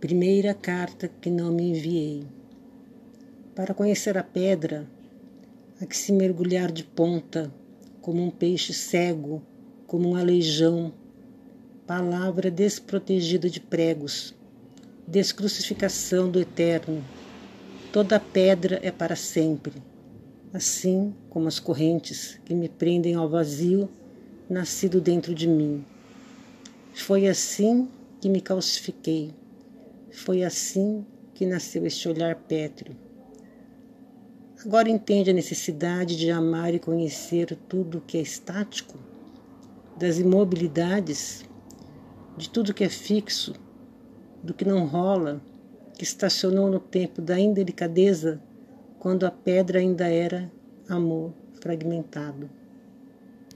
Primeira carta que não me enviei. Para conhecer a pedra, há que se mergulhar de ponta, como um peixe cego, como um aleijão, palavra desprotegida de pregos, descrucificação do eterno. Toda pedra é para sempre, assim como as correntes que me prendem ao vazio, nascido dentro de mim. Foi assim que me calcifiquei foi assim que nasceu este olhar pétreo. Agora entende a necessidade de amar e conhecer tudo que é estático, das imobilidades, de tudo que é fixo, do que não rola, que estacionou no tempo da indelicadeza, quando a pedra ainda era amor fragmentado.